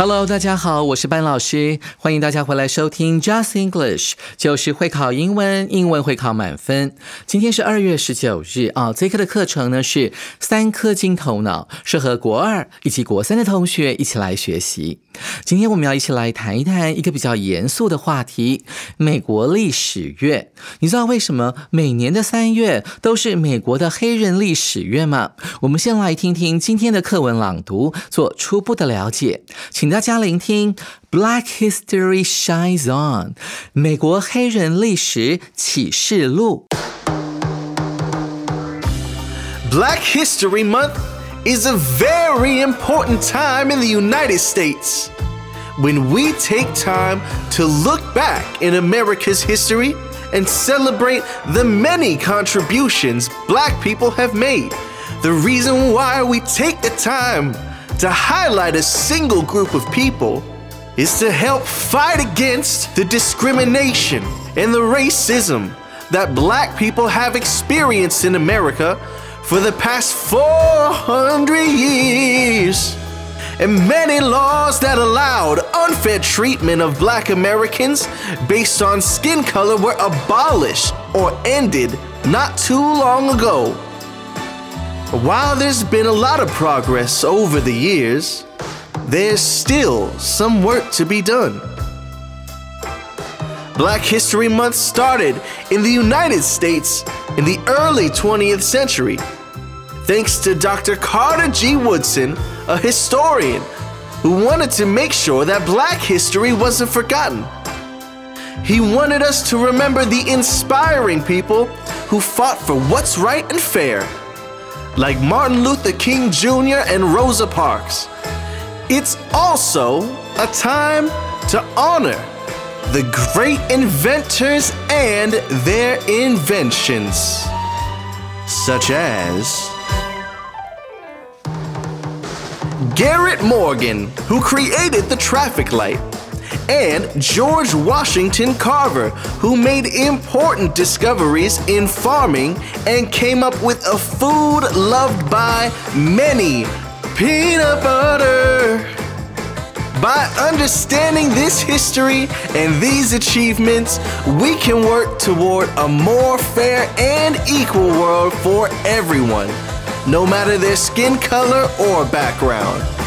Hello，大家好，我是班老师，欢迎大家回来收听 Just English，就是会考英文，英文会考满分。今天是二月十九日啊，这课的课程呢是三颗金头脑，适合国二以及国三的同学一起来学习。今天我们要一起来谈一谈一个比较严肃的话题——美国历史月。你知道为什么每年的三月都是美国的黑人历史月吗？我们先来听听今天的课文朗读，做初步的了解。请。请大家聆听《Black History Shines On》美国黑人历史启示录。Black History Month is a very important time in the United States. When we take time to look back in America's history and celebrate the many contributions black people have made. The reason why we take the time to highlight a single group of people is to help fight against the discrimination and the racism that black people have experienced in America for the past 400 years. And many laws that allowed unfair treatment of black Americans based on skin color were abolished or ended not too long ago. While there's been a lot of progress over the years, there's still some work to be done. Black History Month started in the United States in the early 20th century, thanks to Dr. Carter G. Woodson, a historian who wanted to make sure that black history wasn't forgotten. He wanted us to remember the inspiring people who fought for what's right and fair like Martin Luther King Jr. and Rosa Parks. It's also a time to honor the great inventors and their inventions, such as Garrett Morgan, who created the traffic light and George Washington Carver, who made important discoveries in farming and came up with a food loved by many peanut butter. By understanding this history and these achievements, we can work toward a more fair and equal world for everyone, no matter their skin color or background.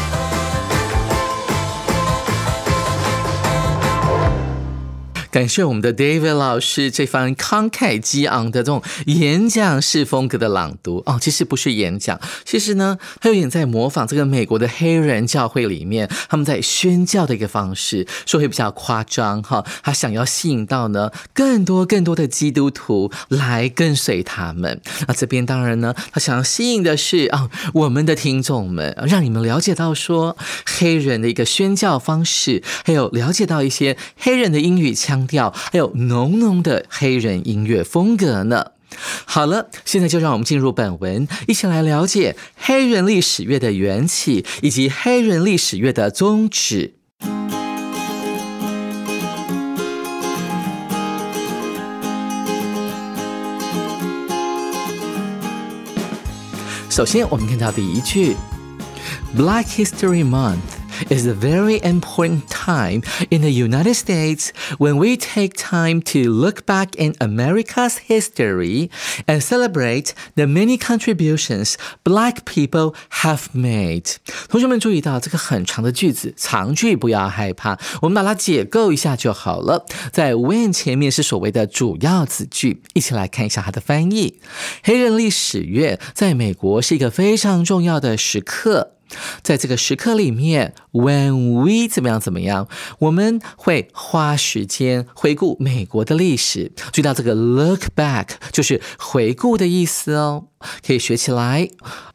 感谢我们的 David 老师这番慷慨激昂的这种演讲式风格的朗读哦，其实不是演讲，其实呢，他有点在模仿这个美国的黑人教会里面他们在宣教的一个方式，说会比较夸张哈。他想要吸引到呢更多更多的基督徒来跟随他们。那这边当然呢，他想要吸引的是啊我们的听众们，让你们了解到说黑人的一个宣教方式，还有了解到一些黑人的英语腔。调还有浓浓的黑人音乐风格呢。好了，现在就让我们进入本文，一起来了解黑人历史乐的缘起以及黑人历史乐的宗旨。首先，我们看到第一句：Black History Month。is a very important time in the United States when we take time to look back in America's history and celebrate the many contributions Black people have made。同学们注意到这个很长的句子，长句不要害怕，我们把它解构一下就好了。在 when 前面是所谓的主要子句，一起来看一下它的翻译。黑人历史月在美国是一个非常重要的时刻。 在这个时刻里面，when we 怎么样怎么样，我们会花时间回顾美国的历史。注意到这个 look back 就是回顾的意思哦。可以学起来。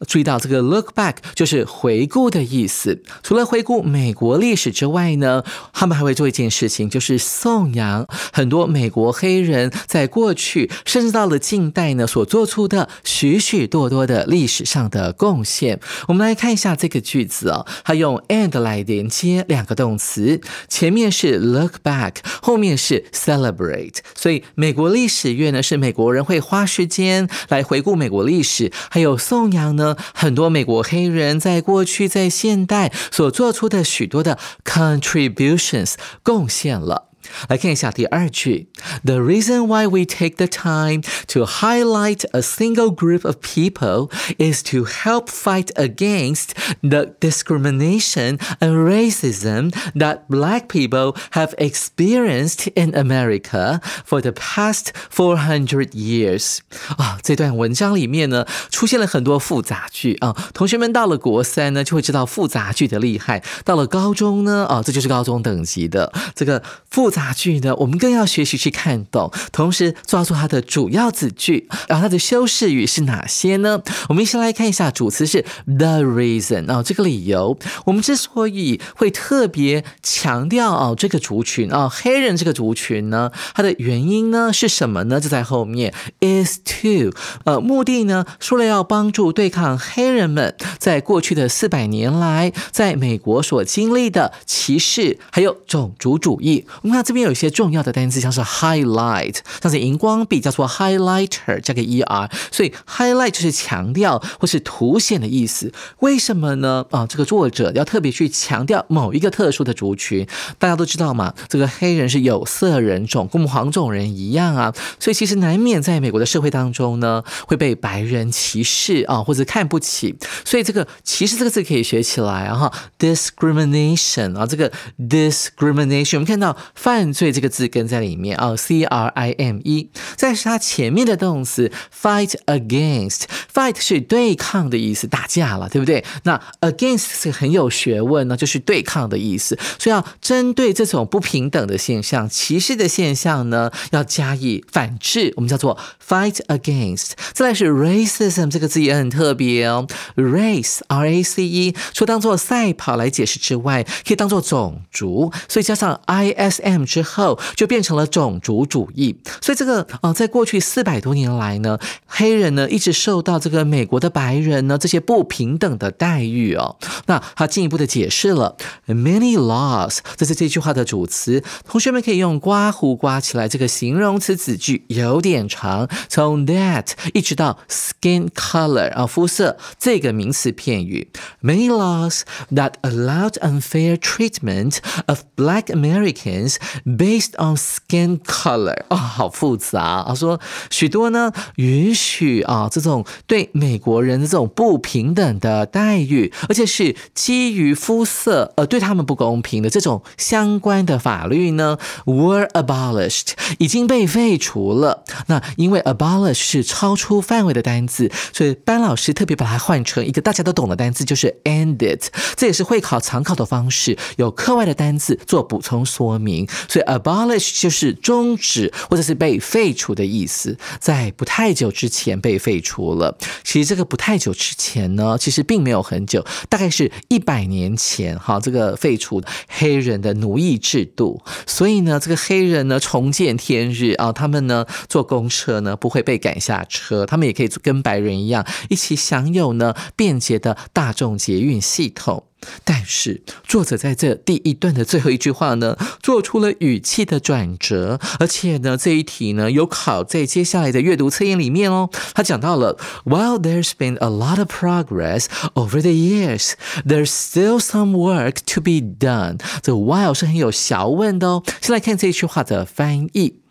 注意到这个 look back 就是回顾的意思。除了回顾美国历史之外呢，他们还会做一件事情，就是颂扬很多美国黑人在过去甚至到了近代呢所做出的许许多多的历史上的贡献。我们来看一下这个句子哦，它用 and 来连接两个动词，前面是 look back，后面是 celebrate。所以美国历史月呢，是美国人会花时间来回顾美国历。历史还有颂扬呢，很多美国黑人在过去在现代所做出的许多的 contributions 贡献了。来看一下第二句，The reason why we take the time to highlight a single group of people is to help fight against the discrimination and racism that black people have experienced in America for the past 400 years。啊，这段文章里面呢，出现了很多复杂句啊。同学们到了国三呢，就会知道复杂句的厉害；到了高中呢，啊，这就是高中等级的这个复。 杂句呢，我们更要学习去看懂，同时抓住它的主要子句，然后它的修饰语是哪些呢？我们一起来看一下，主词是 the reason 哦，这个理由。我们之所以会特别强调哦，这个族群哦，黑人这个族群呢，它的原因呢是什么呢？就在后面 is to，呃，目的呢，说了要帮助对抗黑人们在过去的四百年来在美国所经历的歧视还有种族主义。我们看。这边有一些重要的单词，像是 highlight，像是荧光笔叫做 highlighter，加个 er，所以 highlight 就是强调或是凸显的意思。为什么呢？啊，这个作者要特别去强调某一个特殊的族群。大家都知道嘛，这个黑人是有色人种，跟我们黄种人一样啊，所以其实难免在美国的社会当中呢，会被白人歧视啊，或者看不起。所以这个歧视这个字可以学起来啊，哈，discrimination 啊，这个 discrimination，我们看到发。犯罪这个字根在里面啊，c r i m e，再是它前面的动词 fight against，fight 是对抗的意思，打架了，对不对？那 against 是很有学问呢，就是对抗的意思，所以要针对这种不平等的现象、歧视的现象呢，要加以反制，我们叫做 fight against。再来是 racism 这个字也很特别哦，race r a c e，除当做赛跑来解释之外，可以当做种族，所以加上 i s m。之后就变成了种族主义，所以这个呃，在过去四百多年来呢，黑人呢一直受到这个美国的白人呢这些不平等的待遇哦。那他进一步的解释了 many laws，这是这句话的主词。同学们可以用刮胡刮起来，这个形容词子句有点长，从 that 一直到 skin color 啊肤色这个名词片语。Many laws that allowed unfair treatment of black Americans Based on skin color 啊，好复杂啊！说许多呢允许啊这种对美国人的这种不平等的待遇，而且是基于肤色呃对他们不公平的这种相关的法律呢，were abolished 已经被废除了。那因为 abolish 是超出范围的单字，所以班老师特别把它换成一个大家都懂的单字，就是 ended。这也是会考常考的方式，有课外的单字做补充说明。所以 abolish 就是终止或者是被废除的意思，在不太久之前被废除了。其实这个不太久之前呢，其实并没有很久，大概是一百年前哈，这个废除黑人的奴役制度。所以呢，这个黑人呢重见天日啊，他们呢坐公车呢不会被赶下车，他们也可以跟白人一样一起享有呢便捷的大众捷运系统。但是作者在这第一段的最后一句话呢，做出了语气的转折，而且呢，这一题呢有考在接下来的阅读测验里面哦。他讲到了，While there's been a lot of progress over the years, there's still some work to be done。这 while 是很有学问的哦。先来看这一句话的翻译。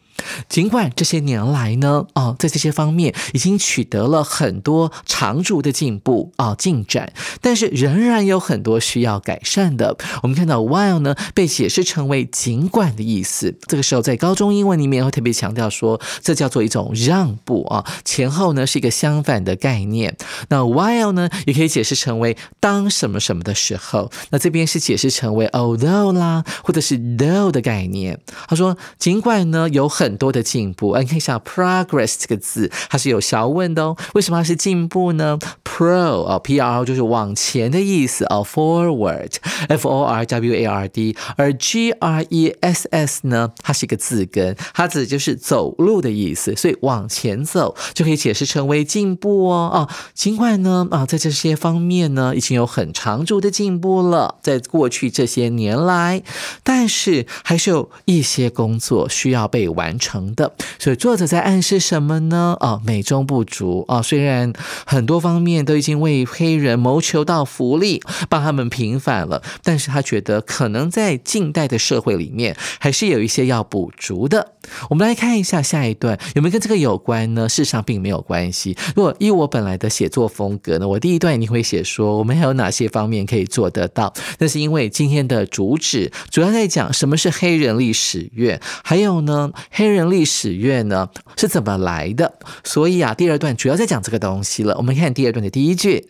尽管这些年来呢，哦，在这些方面已经取得了很多长足的进步啊进展，但是仍然有很多需要改善的。我们看到 while 呢被解释成为尽管的意思，这个时候在高中英文里面会特别强调说，这叫做一种让步啊，前后呢是一个相反的概念。那 while 呢也可以解释成为当什么什么的时候，那这边是解释成为 although 啦，或者是 though 的概念。他说，尽管呢有很多的进步，哎，你看一下 progress 这个字，它是有小问的哦。为什么它是进步呢？pro 啊，p r 就是往前的意思啊，forward，f o r w a r d，而 g r e s s 呢，它是一个字根，它指就是走路的意思，所以往前走就可以解释成为进步哦。啊，尽管呢啊，在这些方面呢，已经有很长足的进步了，在过去这些年来，但是还是有一些工作需要被完成成的。所以作者在暗示什么呢？啊，美中不足啊。虽然很多方面都已经为黑人谋求到福利，帮他们平反了，但是他觉得可能在近代的社会里面，还是有一些要补足的。我们来看一下下一段有没有跟这个有关呢？事实上并没有关系。如果依我本来的写作风格呢，我第一段一定会写说我们还有哪些方面可以做得到。那是因为今天的主旨主要在讲什么是黑人历史月，还有呢，黑人 历史月呢是怎么来的。所以啊，第二段主要在讲这个东西了。我们看第二段的第一句：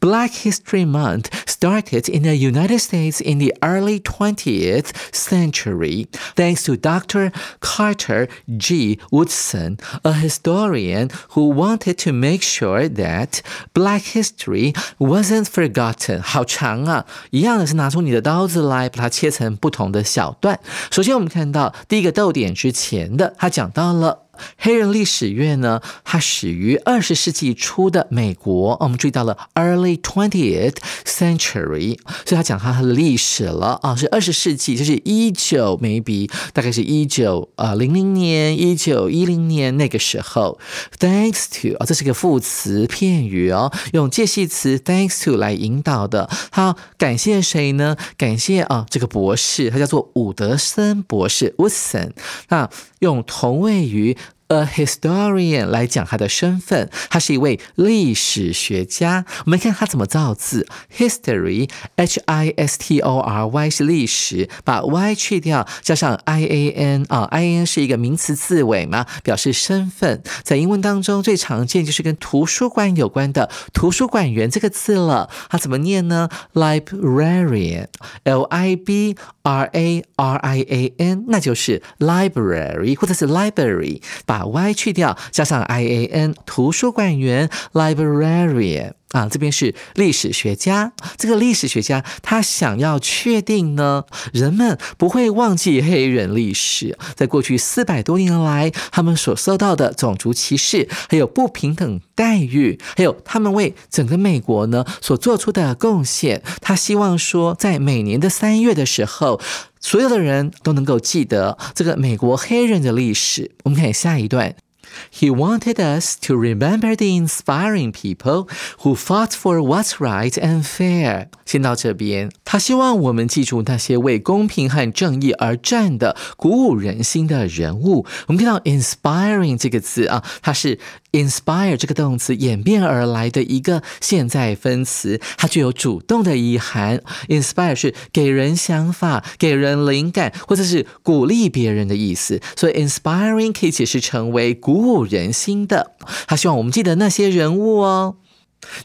Black History Month started in the United States in the early 20th century, thanks to Dr. Carter G. Woodson, a historian who wanted to make sure that Black history wasn't forgotten。好长啊！一样的是拿出你的刀子来，把它切成不同的小段。首先，我们看到第一个逗点之前 的，他讲到了。黑人历史月呢，它始于二十世纪初的美国。我们注意到了 early twentieth century，所以他讲它的历史了啊，是二十世纪，就是一九 maybe 大概是一九呃零零年、一九一零年那个时候。Thanks to 啊，这是个副词片语哦，用介系词 thanks to 来引导的。好，感谢谁呢？感谢啊，这个博士，他叫做伍德森博士 Woodson。那用同位语。A historian 来讲他的身份，他是一位历史学家。我们看他怎么造字，history，h i s t o r y 是历史，把 y 去掉，加上 i a n 啊，i a n 是一个名词字尾嘛，表示身份。在英文当中最常见就是跟图书馆有关的图书馆员这个字了。它怎么念呢？librarian，l i b r a r i a n，那就是 library 或者是 library，把。Y 去掉，加上 i a n，图书馆员 librarian 啊，这边是历史学家。这个历史学家他想要确定呢，人们不会忘记黑人历史，在过去四百多年来，他们所受到的种族歧视，还有不平等待遇，还有他们为整个美国呢所做出的贡献。他希望说，在每年的三月的时候。所有的人都能够记得这个美国黑人的历史。我们看下一段。He wanted us to remember the inspiring people who fought for what's right and fair。先到这边，他希望我们记住那些为公平和正义而战的、鼓舞人心的人物。我们看到 “inspiring” 这个词啊，它是。Inspire 这个动词演变而来的一个现在分词，它具有主动的意涵。inspire 是给人想法、给人灵感，或者是鼓励别人的意思。所以 inspiring 可以解释成为鼓舞人心的。他希望我们记得那些人物哦。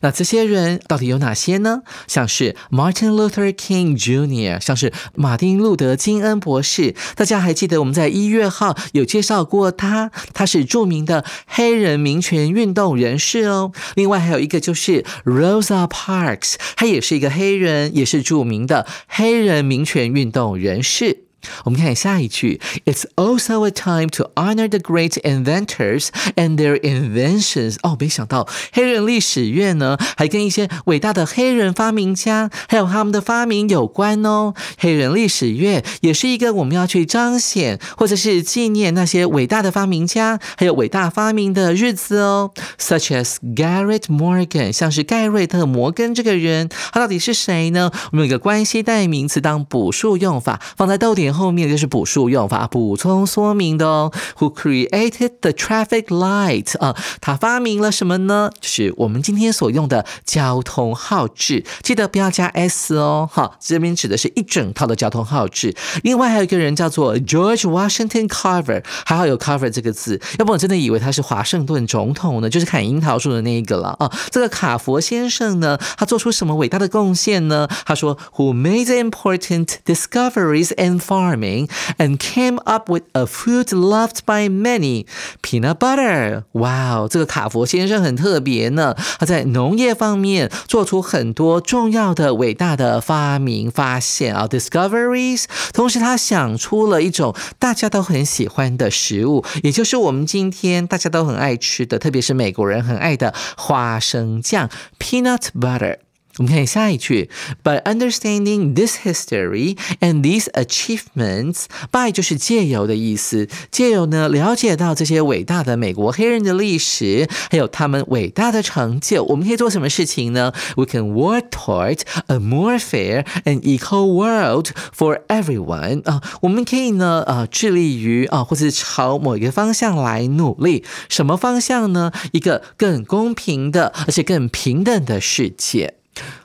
那这些人到底有哪些呢？像是 Martin Luther King Jr.，像是马丁路德金恩博士。大家还记得我们在一月号有介绍过他，他是著名的黑人民权运动人士哦。另外还有一个就是 Rosa Parks，他也是一个黑人，也是著名的黑人民权运动人士。我们看下一句，It's also a time to honor the great inventors and their inventions。哦，没想到黑人历史月呢，还跟一些伟大的黑人发明家还有他们的发明有关哦。黑人历史月也是一个我们要去彰显或者是纪念那些伟大的发明家还有伟大发明的日子哦。Such as Garrett Morgan，像是盖瑞特·摩根这个人，他到底是谁呢？我们有一个关系代名词当补数用法，放在逗点。后面就是补述用法，补充说明的哦。Who created the traffic light？啊，他发明了什么呢？就是我们今天所用的交通号志，记得不要加 s 哦。哈，这边指的是一整套的交通号志。另外还有一个人叫做 George Washington Carver，还好有 Carver 这个字，要不我真的以为他是华盛顿总统呢，就是砍樱桃树的那一个了啊。这个卡佛先生呢，他做出什么伟大的贡献呢？他说，Who made the important discoveries and farming and came up with a food loved by many, peanut butter。哇哦，这个卡佛先生很特别呢，他在农业方面做出很多重要的、伟大的发明发现啊，discoveries。同时，他想出了一种大家都很喜欢的食物，也就是我们今天大家都很爱吃的，特别是美国人很爱的花生酱 （peanut butter）。我们看下一句，By understanding this history and these achievements，by 就是借由的意思，借由呢了解到这些伟大的美国黑人的历史，还有他们伟大的成就，我们可以做什么事情呢？We can work toward a more fair and equal world for everyone。啊，我们可以呢，呃，致力于啊，或者朝某一个方向来努力。什么方向呢？一个更公平的，而且更平等的世界。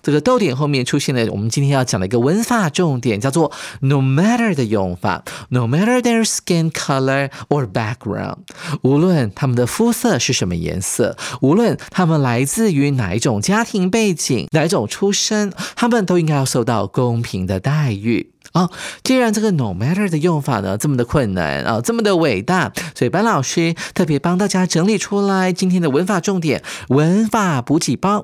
这个逗点后面出现了我们今天要讲的一个文法重点，叫做 no matter 的用法。No matter their skin color or background，无论他们的肤色是什么颜色，无论他们来自于哪一种家庭背景、哪一种出身，他们都应该要受到公平的待遇。啊，既然这个 no matter 的用法呢这么的困难啊，这么的伟大，所以班老师特别帮大家整理出来今天的文法重点文法补给包。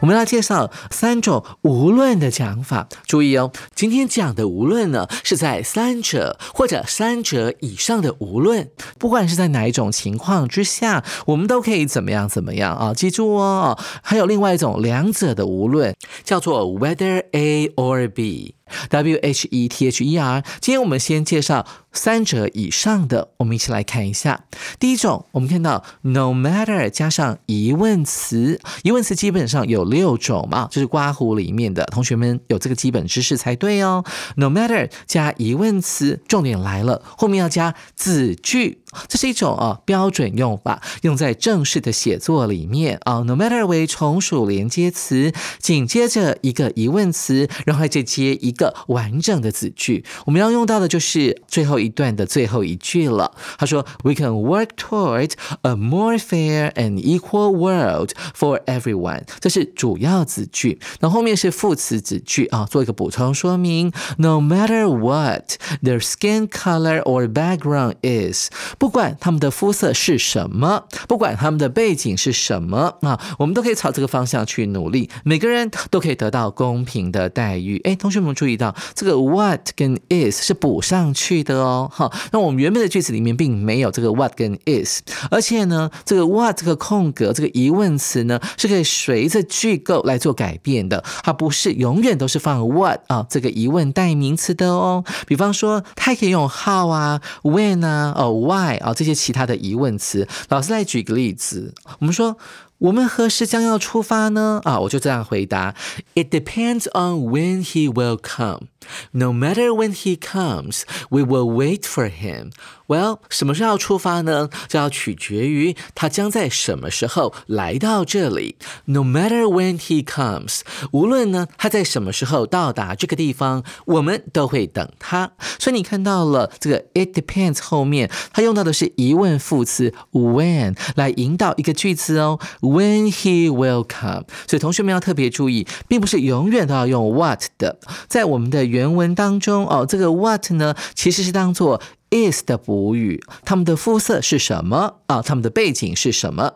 我们来介绍三种无论的讲法，注意哦，今天讲的无论呢，是在三者或者三者以上的无论，不管是在哪一种情况之下，我们都可以怎么样怎么样啊？记住哦，还有另外一种两者的无论，叫做 whether A or B。W H E T H E R，今天我们先介绍三者以上的，我们一起来看一下。第一种，我们看到 no matter 加上疑问词，疑问词基本上有六种嘛，就是刮胡里面的同学们有这个基本知识才对哦。no matter 加疑问词，重点来了，后面要加子句。这是一种啊标准用法，用在正式的写作里面啊。No matter 为从属连接词，紧接着一个疑问词，然后再接一个完整的子句。我们要用到的就是最后一段的最后一句了。他说：“We can work toward a more fair and equal world for everyone。”这是主要子句，那后面是副词子句啊，做一个补充说明。No matter what their skin color or background is。不管他们的肤色是什么，不管他们的背景是什么啊，我们都可以朝这个方向去努力。每个人都可以得到公平的待遇。哎，同学们注意到这个 what 跟 is 是补上去的哦。哈，那我们原本的句子里面并没有这个 what 跟 is，而且呢，这个 what 这个空格这个疑问词呢是可以随着句构来做改变的，它不是永远都是放 what 啊这个疑问代名词的哦。比方说，它可以用 how 啊，when 啊，哦 why。啊，这些其他的疑问词，老师来举个例子。我们说，我们何时将要出发呢？啊，我就这样回答：It depends on when he will come. No matter when he comes, we will wait for him. Well，什么时候出发呢？就要取决于他将在什么时候来到这里。No matter when he comes，无论呢他在什么时候到达这个地方，我们都会等他。所以你看到了这个 it depends 后面，它用到的是疑问副词 when 来引导一个句子哦。When he will come，所以同学们要特别注意，并不是永远都要用 what 的。在我们的原文当中哦，这个 what 呢其实是当做 is 的补语，他们的肤色是什么啊？他们的背景是什么？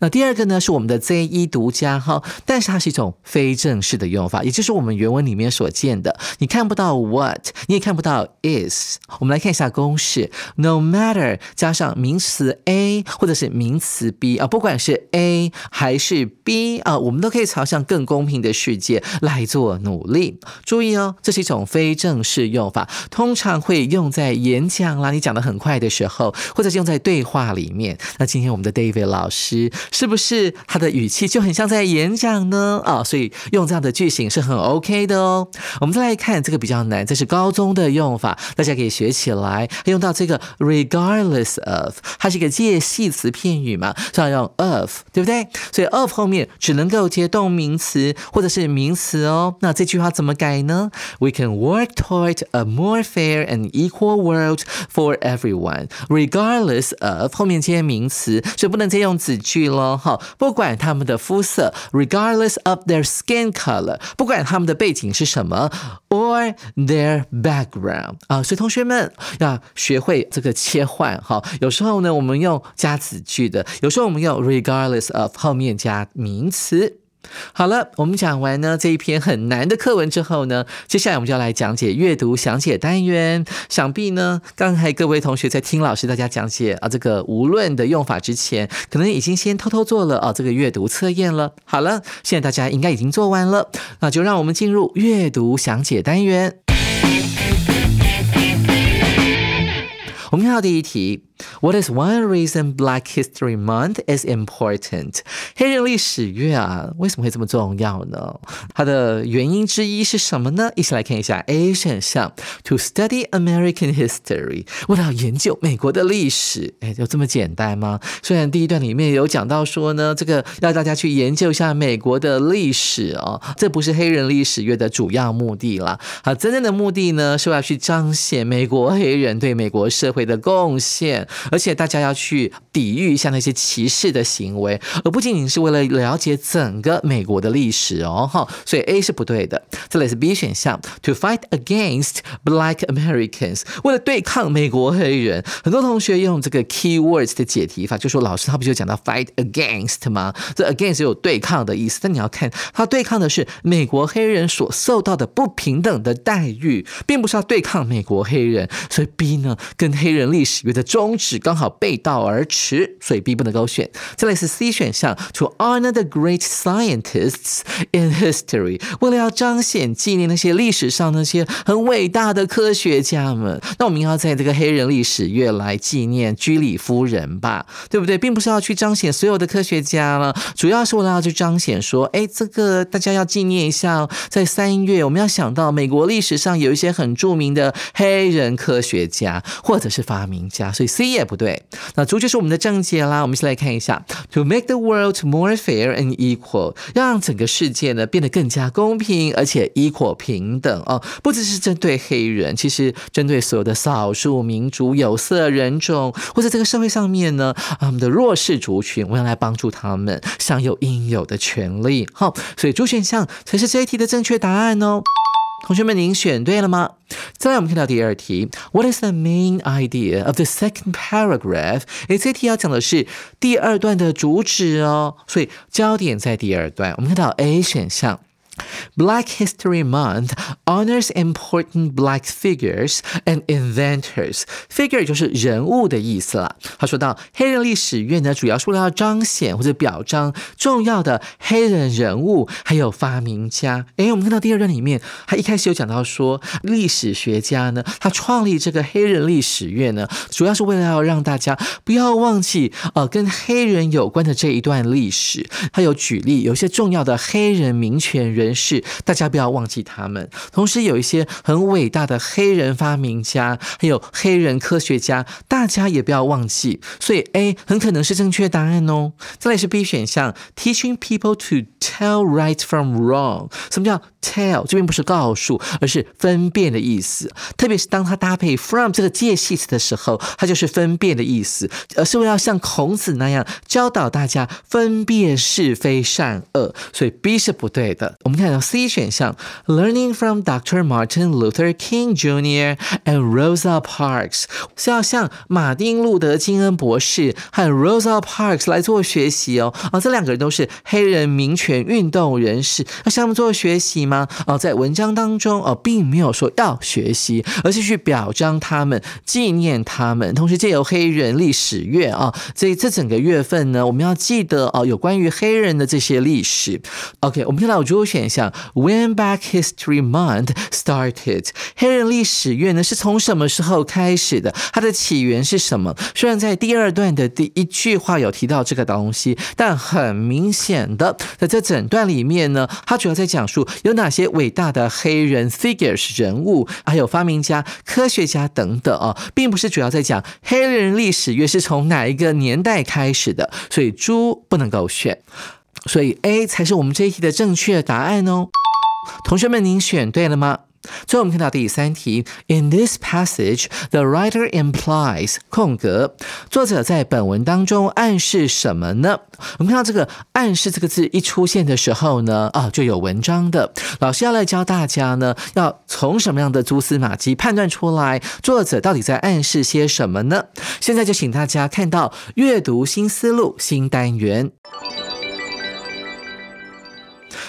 那第二个呢，是我们的 Z 一独家哈，但是它是一种非正式的用法，也就是我们原文里面所见的，你看不到 what，你也看不到 is。我们来看一下公式：no matter 加上名词 A 或者是名词 B 啊，不管是 A 还是 B 啊，我们都可以朝向更公平的世界来做努力。注意哦，这是一种非正式用法，通常会用在演讲啦，你讲的很快的时候，或者是用在对话里面。那今天我们的 David 老师。时，是不是他的语气就很像在演讲呢？啊，所以用这样的句型是很 OK 的哦。我们再来看这个比较难，这是高中的用法，大家可以学起来。用到这个 regardless of，它是一个介系词片语嘛，所以要用 of，对不对？所以 of 后面只能够接动名词或者是名词哦。那这句话怎么改呢？We can work toward a more fair and equal world for everyone, regardless of 后面接名词，所以不能再用子去了哈。不管他们的肤色，regardless of their skin color，不管他们的背景是什么，or their background 啊。所以同学们要学会这个切换哈。有时候呢，我们用加子句的，有时候我们用 regardless of 后面加名词。好了，我们讲完呢这一篇很难的课文之后呢，接下来我们就要来讲解阅读详解单元。想必呢，刚才各位同学在听老师大家讲解啊这个无论的用法之前，可能已经先偷偷做了啊这个阅读测验了。好了，现在大家应该已经做完了，那就让我们进入阅读详解单元。我们看到第一题。What is one reason Black History Month is important？黑人历史月啊，为什么会这么重要呢？它的原因之一是什么呢？一起来看一下 A 选项：To study American history，为了研究美国的历史。哎，就这么简单吗？虽然第一段里面有讲到说呢，这个要大家去研究一下美国的历史哦，这不是黑人历史月的主要目的啦。好，真正的目的呢，是要去彰显美国黑人对美国社会的贡献。而且大家要去抵御一下那些歧视的行为，而不仅仅是为了了解整个美国的历史哦，哈，所以 A 是不对的。这里是 B 选项，To fight against Black Americans，为了对抗美国黑人。很多同学用这个 keywords 的解题法，就说老师他不就讲到 fight against 吗？这 against 有对抗的意思，但你要看他对抗的是美国黑人所受到的不平等的待遇，并不是要对抗美国黑人。所以 B 呢，跟黑人历史有的中是刚好背道而驰，所以 B 不能够选。再来是 C 选项，To honor the great scientists in history，为了要彰显纪念那些历史上那些很伟大的科学家们，那我们要在这个黑人历史月来纪念居里夫人吧，对不对？并不是要去彰显所有的科学家了，主要是为了要去彰显说，哎，这个大家要纪念一下，在三月我们要想到美国历史上有一些很著名的黑人科学家或者是发明家，所以 C 也不对。那主就是我们的正解啦。我们先来看一下，To make the world more fair and equal，让整个世界呢变得更加公平而且 equal 平等哦，不只是针对黑人，其实针对所有的少数民族、有色人种，或者这个社会上面呢，我们的弱势族群，我要来帮助他们享有应有的权利。好，所以主选项才是这一题的正确答案哦。同学们，您选对了吗？再来，我们看到第二题，What is the main idea of the second paragraph？诶，这题要讲的是第二段的主旨哦，所以焦点在第二段。我们看到 A 选项。Black History Month honors important black figures and inventors. Figure 就是人物的意思了。他说到黑人历史月呢，主要是为了要彰显或者表彰重要的黑人人物，还有发明家。诶，我们看到第二段里面，他一开始有讲到说，历史学家呢，他创立这个黑人历史月呢，主要是为了要让大家不要忘记呃跟黑人有关的这一段历史。他有举例，有一些重要的黑人民权人。是，大家不要忘记他们。同时，有一些很伟大的黑人发明家，还有黑人科学家，大家也不要忘记。所以 A 很可能是正确答案哦。再来是 B 选项，Teaching people to tell right from wrong。什么叫 tell？这边不是告诉，而是分辨的意思。特别是当它搭配 from 这个介系词的时候，它就是分辨的意思，而是为了像孔子那样教导大家分辨是非善恶。所以 B 是不对的。我们。看到 C 选项，Learning from Dr. Martin Luther King Jr. and Rosa Parks 是要向马丁路德金恩博士和 Rosa Parks 来做学习哦。啊，这两个人都是黑人民权运动人士，要向他们做学习吗？哦，在文章当中哦，并没有说要学习，而是去表彰他们、纪念他们，同时借由黑人历史月啊，这这整个月份呢，我们要记得哦，有关于黑人的这些历史。OK，我们看到主选项，When Black History Month started，黑人历史月呢是从什么时候开始的？它的起源是什么？虽然在第二段的第一句话有提到这个东西，但很明显的，在这整段里面呢，它主要在讲述有哪些伟大的黑人 figures 人物，还有发明家、科学家等等啊，并不是主要在讲黑人历史月是从哪一个年代开始的，所以猪不能够选，所以 A 才是我们这一题的正确答案哦。同学们，您选对了吗？最后我们看到第三题，In this passage, the writer implies 空格，作者在本文当中暗示什么呢？我们看到这个暗示这个字一出现的时候呢，啊，就有文章的老师要来教大家呢，要从什么样的蛛丝马迹判断出来作者到底在暗示些什么呢？现在就请大家看到阅读新思路新单元。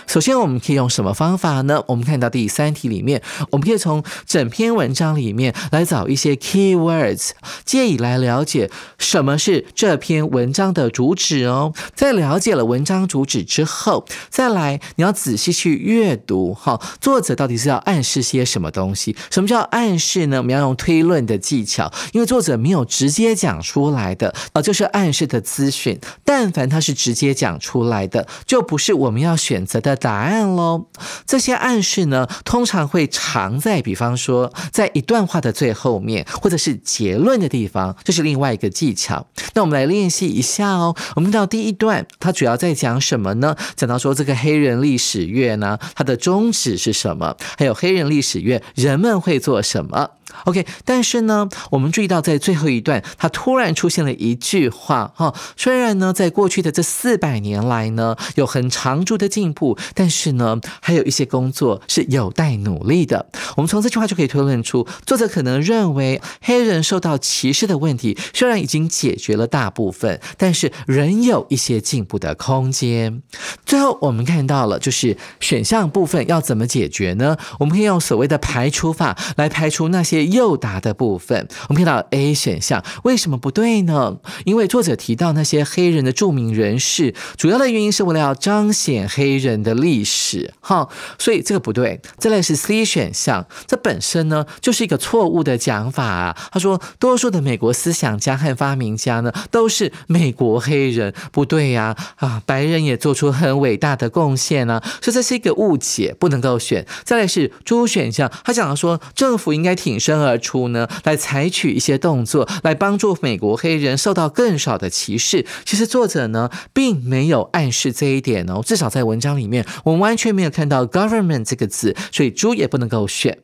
首先，我们可以用什么方法呢？我们看到第三题里面，我们可以从整篇文章里面来找一些 key words，借以来了解什么是这篇文章的主旨哦。在了解了文章主旨之后，再来你要仔细去阅读哈，作者到底是要暗示些什么东西？什么叫暗示呢？我们要用推论的技巧，因为作者没有直接讲出来的啊，就是暗示的资讯。但凡他是直接讲出来的，就不是我们要选择的。答案喽，这些暗示呢，通常会藏在，比方说，在一段话的最后面，或者是结论的地方，这是另外一个技巧。那我们来练习一下哦。我们到第一段，它主要在讲什么呢？讲到说这个黑人历史月呢，它的宗旨是什么？还有黑人历史月人们会做什么？OK，但是呢，我们注意到在最后一段，它突然出现了一句话哈。虽然呢，在过去的这四百年来呢，有很长足的进步，但是呢，还有一些工作是有待努力的。我们从这句话就可以推论出，作者可能认为黑人受到歧视的问题虽然已经解决了大部分，但是仍有一些进步的空间。最后我们看到了，就是选项部分要怎么解决呢？我们可以用所谓的排除法来排除那些。诱答的部分，我们看到 A 选项为什么不对呢？因为作者提到那些黑人的著名人士，主要的原因是为了要彰显黑人的历史，哈，所以这个不对。再来是 C 选项，这本身呢就是一个错误的讲法啊。他说，多数的美国思想家和发明家呢都是美国黑人，不对呀，啊，白人也做出很伟大的贡献呢，所以这是一个误解，不能够选。再来是 D 选项，他讲说政府应该挺身。而出呢，来采取一些动作，来帮助美国黑人受到更少的歧视。其实作者呢，并没有暗示这一点哦，至少在文章里面，我们完全没有看到 government 这个字，所以猪也不能够选。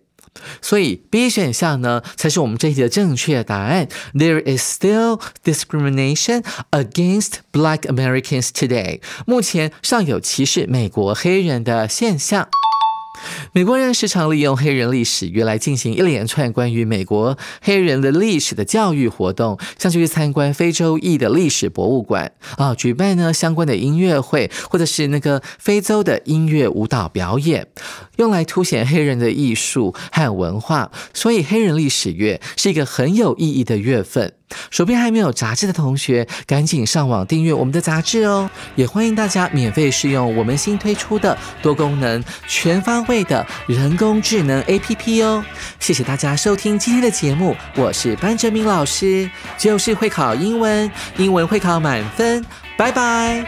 所以 B 选项呢，才是我们这一题的正确答案。There is still discrimination against Black Americans today。目前尚有歧视美国黑人的现象。美国人时常利用黑人历史月来进行一连串关于美国黑人的历史的教育活动，像去参观非洲裔的历史博物馆啊，举办呢相关的音乐会，或者是那个非洲的音乐舞蹈表演，用来凸显黑人的艺术和文化。所以，黑人历史月是一个很有意义的月份。手边还没有杂志的同学，赶紧上网订阅我们的杂志哦！也欢迎大家免费试用我们新推出的多功能、全方位的人工智能 APP 哦！谢谢大家收听今天的节目，我是班哲明老师，就是会考英文，英文会考满分，拜拜。